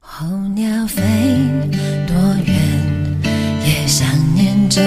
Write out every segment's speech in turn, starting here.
候鸟飞多远，也想念着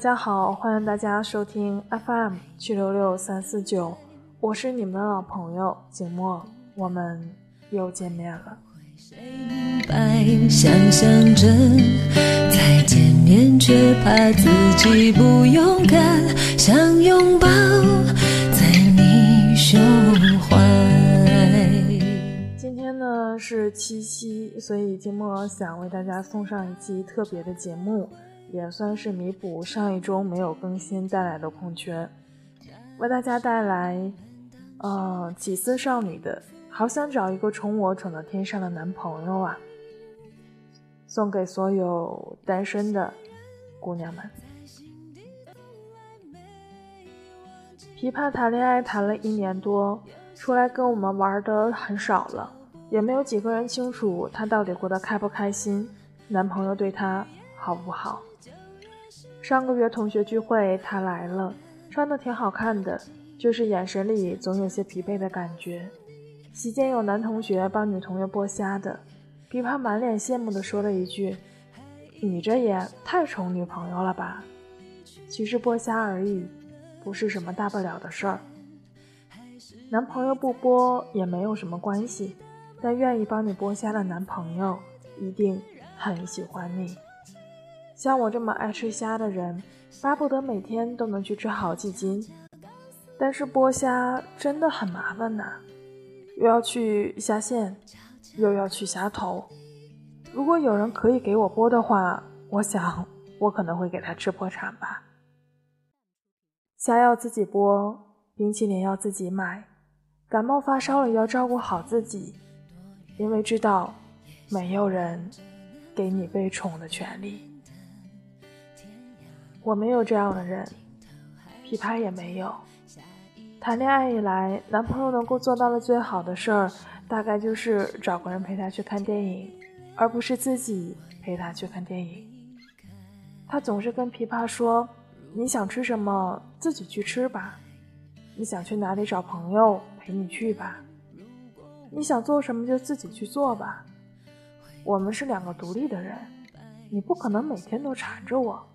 家好，欢迎大家收听 FM 七六六三四九，我是你们的老朋友景墨，我们又见面了。谁明白？想象着再见面，却怕自己不勇敢，想拥抱在你胸怀。今天呢是七夕，所以景墨想为大家送上一期特别的节目，也算是弥补上一周没有更新带来的空缺，为大家带来，呃，几丝少女的。好想找一个宠我宠到天上的男朋友啊！送给所有单身的姑娘们。琵琶谈恋爱谈了一年多，出来跟我们玩的很少了，也没有几个人清楚她到底过得开不开心，男朋友对她好不好。上个月同学聚会，他来了，穿的挺好看的，就是眼神里总有些疲惫的感觉。席间有男同学帮女同学剥虾的，琵琶满脸羡慕地说了一句：“你这也太宠女朋友了吧？”其实剥虾而已，不是什么大不了的事儿。男朋友不剥也没有什么关系，但愿意帮你剥虾的男朋友一定很喜欢你。像我这么爱吃虾的人，巴不得每天都能去吃好几斤。但是剥虾真的很麻烦呐。又要去虾线，又要去虾头。如果有人可以给我剥的话，我想我可能会给他吃破产吧。虾要自己剥，冰淇淋要自己买，感冒发烧了要照顾好自己，因为知道没有人给你被宠的权利。我没有这样的人，琵琶也没有。谈恋爱以来，男朋友能够做到的最好的事儿，大概就是找个人陪他去看电影，而不是自己陪他去看电影。他总是跟琵琶说：“你想吃什么，自己去吃吧；你想去哪里找朋友，陪你去吧；你想做什么就自己去做吧。我们是两个独立的人，你不可能每天都缠着我。”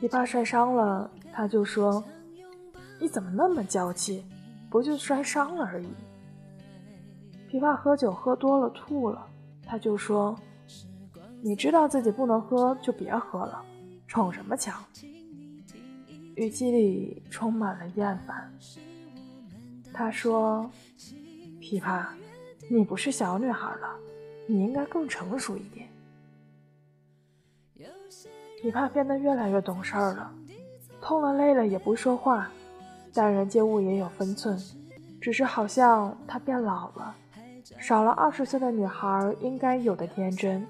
琵琶摔伤了，他就说。你怎么那么娇气？不就摔伤了而已。琵琶喝酒喝多了吐了，他就说：“你知道自己不能喝就别喝了，逞什么强？”语气里充满了厌烦。他说：“琵琶，你不是小女孩了，你应该更成熟一点。”你怕变得越来越懂事儿了，痛了累了也不说话。待人接物也有分寸，只是好像她变老了，少了二十岁的女孩应该有的天真。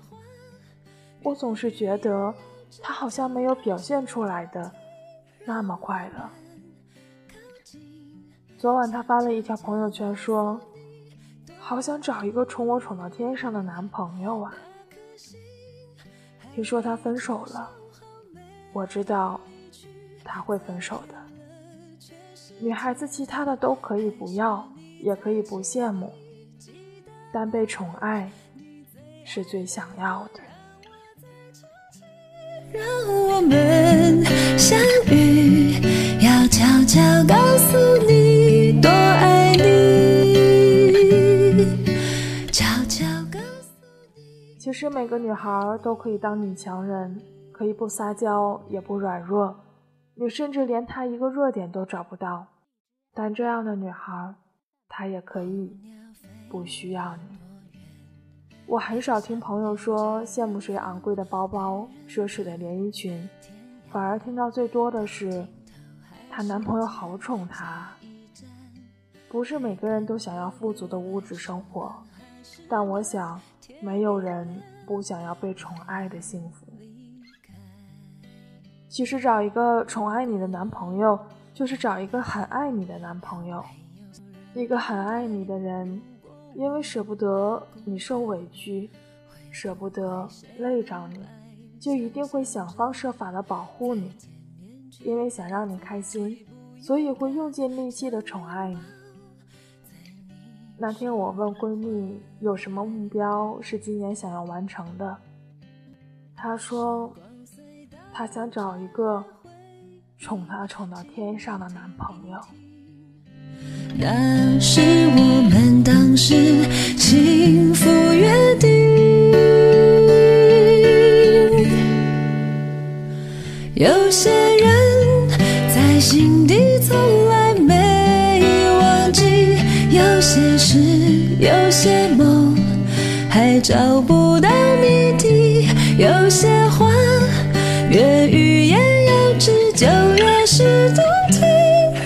我总是觉得她好像没有表现出来的那么快乐。昨晚她发了一条朋友圈说：“好想找一个宠我宠到天上的男朋友啊！”听说她分手了，我知道他会分手的。女孩子其他的都可以不要，也可以不羡慕，但被宠爱是最想要的。让我们相遇，要悄悄告诉你多爱你。悄悄告诉你。其实每个女孩都可以当女强人，可以不撒娇，也不软弱。你甚至连她一个弱点都找不到，但这样的女孩，她也可以不需要你。我很少听朋友说羡慕谁昂贵的包包、奢侈的连衣裙，反而听到最多的是她男朋友好宠她。不是每个人都想要富足的物质生活，但我想，没有人不想要被宠爱的幸福。其实找一个宠爱你的男朋友，就是找一个很爱你的男朋友。一个很爱你的人，因为舍不得你受委屈，舍不得累着你，就一定会想方设法的保护你。因为想让你开心，所以会用尽力气的宠爱你。那天我问闺蜜有什么目标是今年想要完成的，她说。她想找一个宠她宠到天上的男朋友。那是我们当时幸福约定。有些人在心底从来没忘记，有些事，有些梦还找不到谜底，有些话。越欲言又止，就越是动听。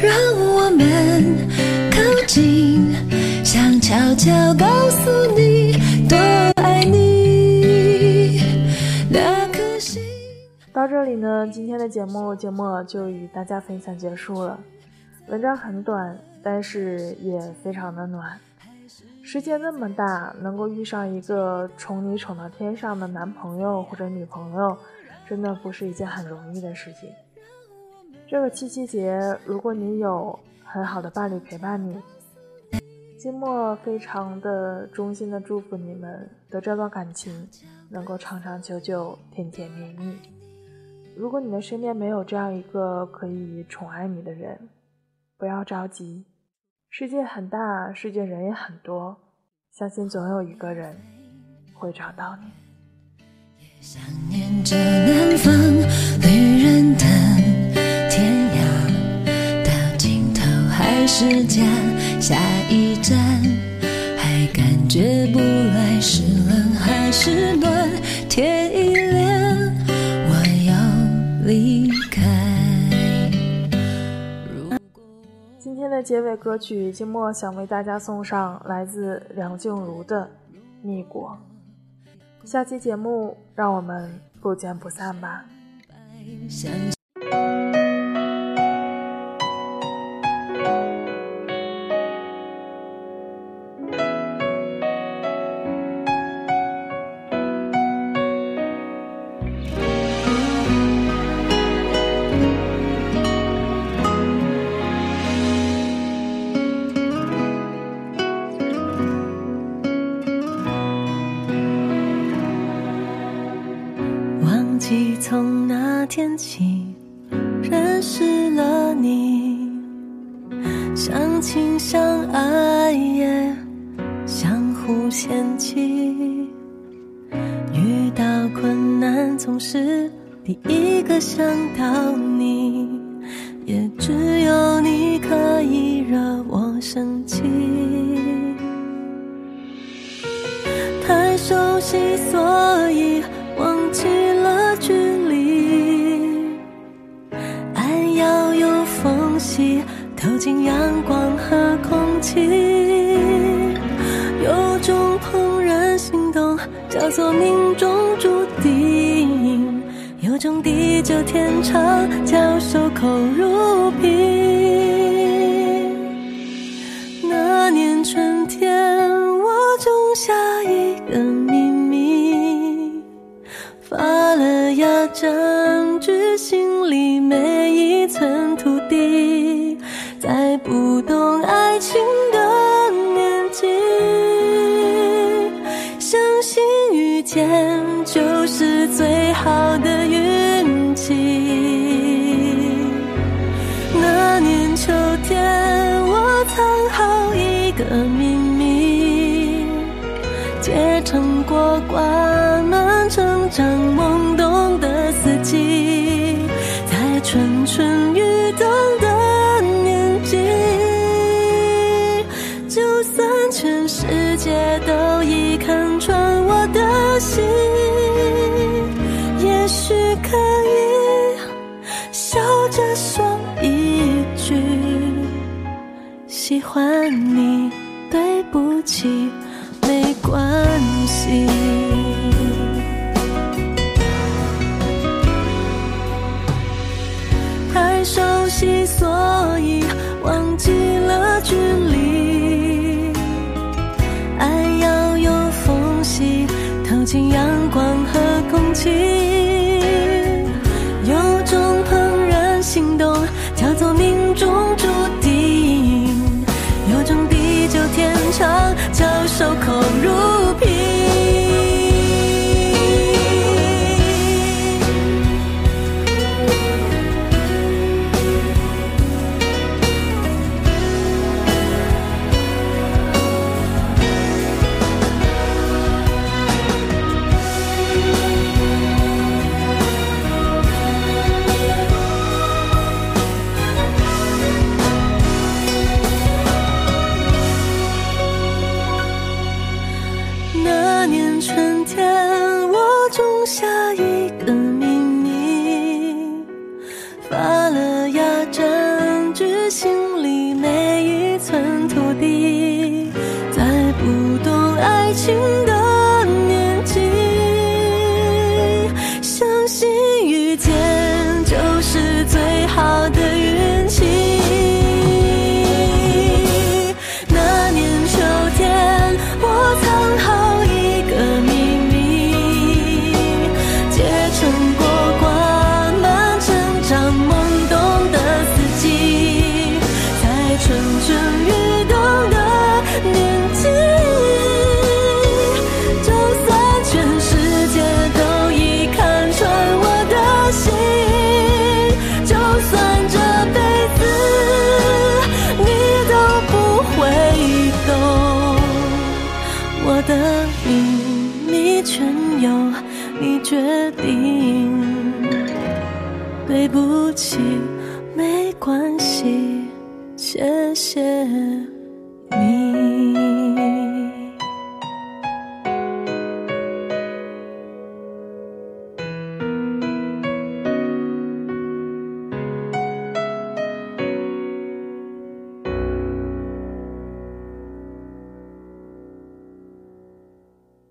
让我们靠近，想悄悄告诉你，多爱你。那颗心。到这里呢，今天的节目节目就与大家分享结束了。文章很短，但是也非常的暖。世界那么大，能够遇上一个宠你宠到天上的男朋友或者女朋友。真的不是一件很容易的事情。这个七夕节，如果你有很好的伴侣陪伴你，金墨非常的衷心的祝福你们的这段感情能够长长久久、甜甜蜜蜜。如果你的身边没有这样一个可以宠爱你的人，不要着急，世界很大，世界人也很多，相信总有一个人会找到你。想念着南方，的歌曲，静默想为大家送上来自梁静茹的《逆果》。下期节目，让我们不见不散吧。相亲相爱也相互嫌弃，遇到困难总是第一个想到你，也只有你可以惹我生气，太熟悉，所和空气。有种怦然心动，叫做命中注定；有种地久天长，叫守口如瓶。那年春天，我种下一个秘密，发了芽。占据心里每一寸土藏好一个秘密，结成果挂满成长懵懂的四季，在。蠢蠢欲动的年纪，就算全世界都已看穿我的心，也许可以笑着说喜欢你对不起没关系。太熟悉所以忘记了距离。爱要有缝隙透进阳光和空气。种下一个关系谢谢你。